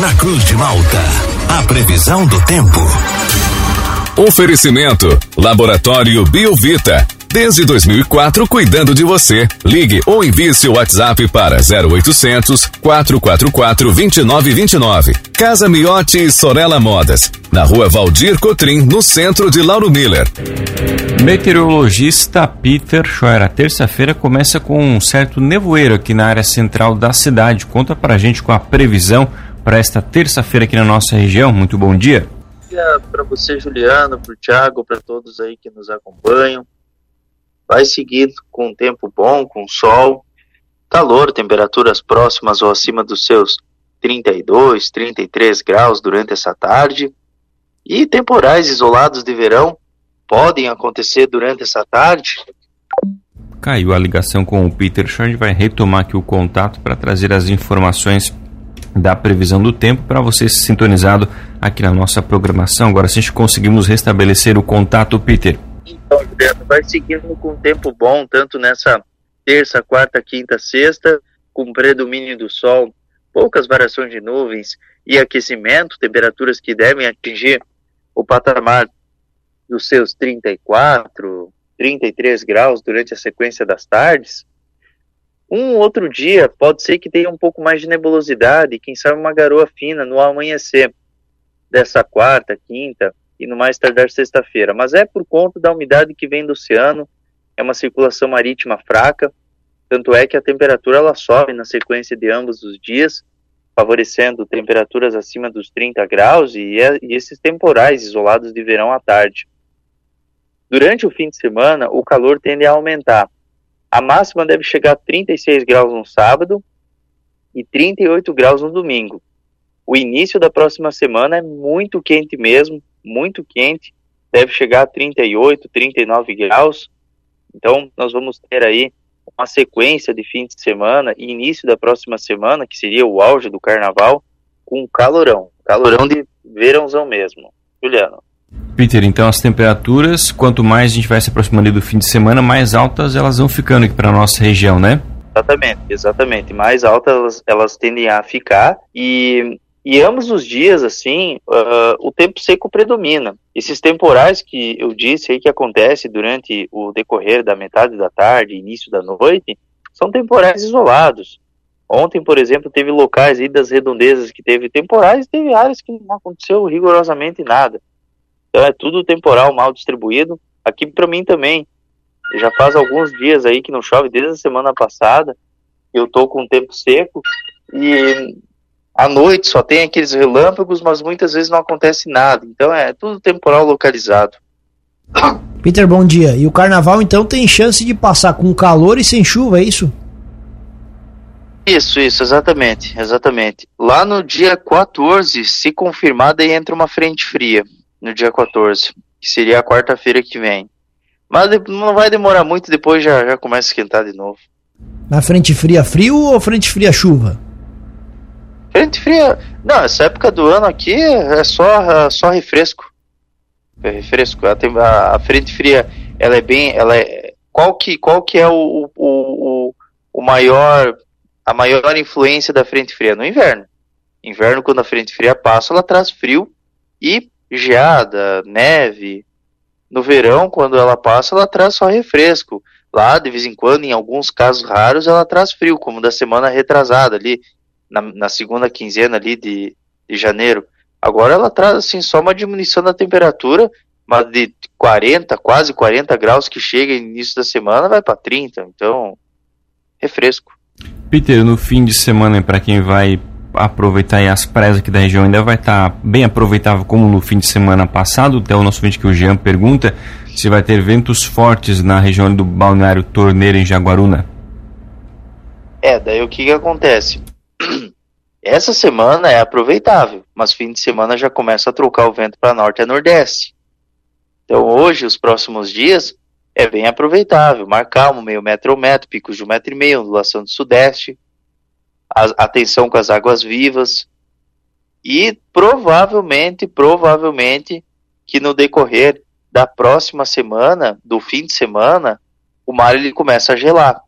Na Cruz de Malta, a previsão do tempo. Oferecimento: Laboratório Biovita. Desde 2004, cuidando de você. Ligue ou envie seu WhatsApp para 0800 444 2929. Casa Miotti e Sorella Modas. Na rua Valdir Cotrim, no centro de Lauro Miller. Meteorologista Peter Scheuer. A terça-feira começa com um certo nevoeiro aqui na área central da cidade. Conta pra gente com a previsão para esta terça-feira aqui na nossa região. Muito bom dia. Bom dia para você, Juliano, para o Thiago, para todos aí que nos acompanham vai seguir com um tempo bom, com sol, calor, temperaturas próximas ou acima dos seus 32, 33 graus durante essa tarde. E temporais isolados de verão podem acontecer durante essa tarde. Caiu a ligação com o Peter Schand, vai retomar aqui o contato para trazer as informações da previsão do tempo para você sintonizado aqui na nossa programação. Agora, gente conseguimos restabelecer o contato, Peter. Então, Juliano, vai seguindo com tempo bom, tanto nessa terça, quarta, quinta, sexta, com predomínio do sol, poucas variações de nuvens e aquecimento, temperaturas que devem atingir o patamar dos seus 34, 33 graus durante a sequência das tardes. Um outro dia pode ser que tenha um pouco mais de nebulosidade, quem sabe uma garoa fina no amanhecer dessa quarta, quinta, e no mais tardar sexta-feira. Mas é por conta da umidade que vem do oceano, é uma circulação marítima fraca, tanto é que a temperatura ela sobe na sequência de ambos os dias, favorecendo temperaturas acima dos 30 graus e, é, e esses temporais isolados de verão à tarde. Durante o fim de semana, o calor tende a aumentar. A máxima deve chegar a 36 graus no sábado e 38 graus no domingo. O início da próxima semana é muito quente mesmo, muito quente, deve chegar a 38, 39 graus. Então, nós vamos ter aí uma sequência de fim de semana e início da próxima semana, que seria o auge do carnaval, com calorão. Calorão de verãozão mesmo. Juliano. Peter, então as temperaturas, quanto mais a gente vai se aproximando do fim de semana, mais altas elas vão ficando aqui para nossa região, né? Exatamente, exatamente. Mais altas elas, elas tendem a ficar e e ambos os dias, assim, uh, o tempo seco predomina. Esses temporais que eu disse aí que acontece durante o decorrer da metade da tarde, início da noite, são temporais isolados. Ontem, por exemplo, teve locais aí das redondezas que teve temporais, teve áreas que não aconteceu rigorosamente nada. Então é tudo temporal mal distribuído. Aqui para mim também. Já faz alguns dias aí que não chove desde a semana passada. Eu tô com o tempo seco e à noite só tem aqueles relâmpagos, mas muitas vezes não acontece nada. Então é tudo temporal localizado. Peter, bom dia. E o carnaval então tem chance de passar com calor e sem chuva, é isso? Isso, isso, exatamente, exatamente. Lá no dia 14, se confirmar, daí entra uma frente fria, no dia 14, que seria a quarta-feira que vem. Mas não vai demorar muito, depois já, já começa a esquentar de novo. Na frente fria frio ou frente fria chuva? Frente fria. Não, essa época do ano aqui é só, é só refresco. É refresco. A, a, frente fria, ela é bem. Ela é, qual, que, qual que é o, o, o, o maior. A maior influência da frente fria? No inverno. Inverno, quando a frente fria passa, ela traz frio e geada, neve. No verão, quando ela passa, ela traz só refresco. Lá, de vez em quando, em alguns casos raros, ela traz frio, como da semana retrasada ali, na, na segunda quinzena ali de, de janeiro. Agora ela traz assim só uma diminuição da temperatura, mas de 40, quase 40 graus que chega no início da semana vai para 30, então refresco. Peter, no fim de semana para quem vai aproveitar as praias aqui da região ainda vai estar tá bem aproveitável como no fim de semana passado. Até o nosso vídeo que o Jean pergunta se vai ter ventos fortes na região do balneário Torneira em Jaguaruna. É, daí o que, que acontece? Essa semana é aproveitável, mas fim de semana já começa a trocar o vento para norte e nordeste. Então hoje, os próximos dias, é bem aproveitável. Mar calmo, meio metro ou metro, picos de um metro e meio, ondulação do sudeste. A, atenção com as águas vivas. E provavelmente, provavelmente, que no decorrer da próxima semana, do fim de semana, o mar ele começa a gelar.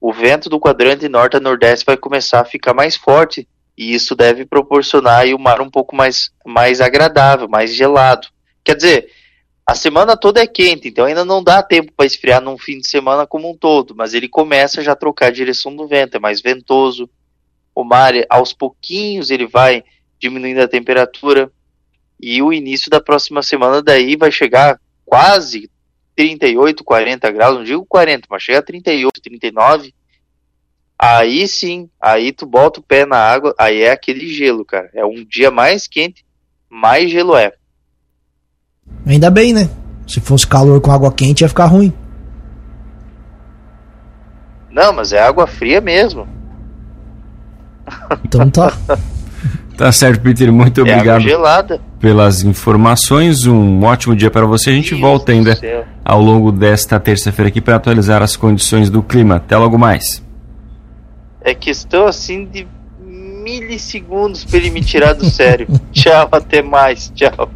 O vento do quadrante norte a nordeste vai começar a ficar mais forte E isso deve proporcionar aí o mar um pouco mais, mais agradável, mais gelado. Quer dizer, a semana toda é quente, então ainda não dá tempo para esfriar num fim de semana como um todo, mas ele começa já a trocar a direção do vento, é mais ventoso. O mar, aos pouquinhos, ele vai diminuindo a temperatura. E o início da próxima semana daí vai chegar quase 38, 40 graus, não digo 40, mas chega a 38, 39. Aí sim, aí tu bota o pé na água, aí é aquele gelo, cara. É um dia mais quente, mais gelo é. Ainda bem, né? Se fosse calor com água quente ia ficar ruim. Não, mas é água fria mesmo. Então tá. Tá certo, Peter. Muito É obrigado pelas informações. Um ótimo dia para você. A gente Deus volta ainda ao longo desta terça-feira aqui para atualizar as condições do clima. Até logo mais. É questão assim de milissegundos pra ele me tirar do sério. Tchau, até mais. Tchau.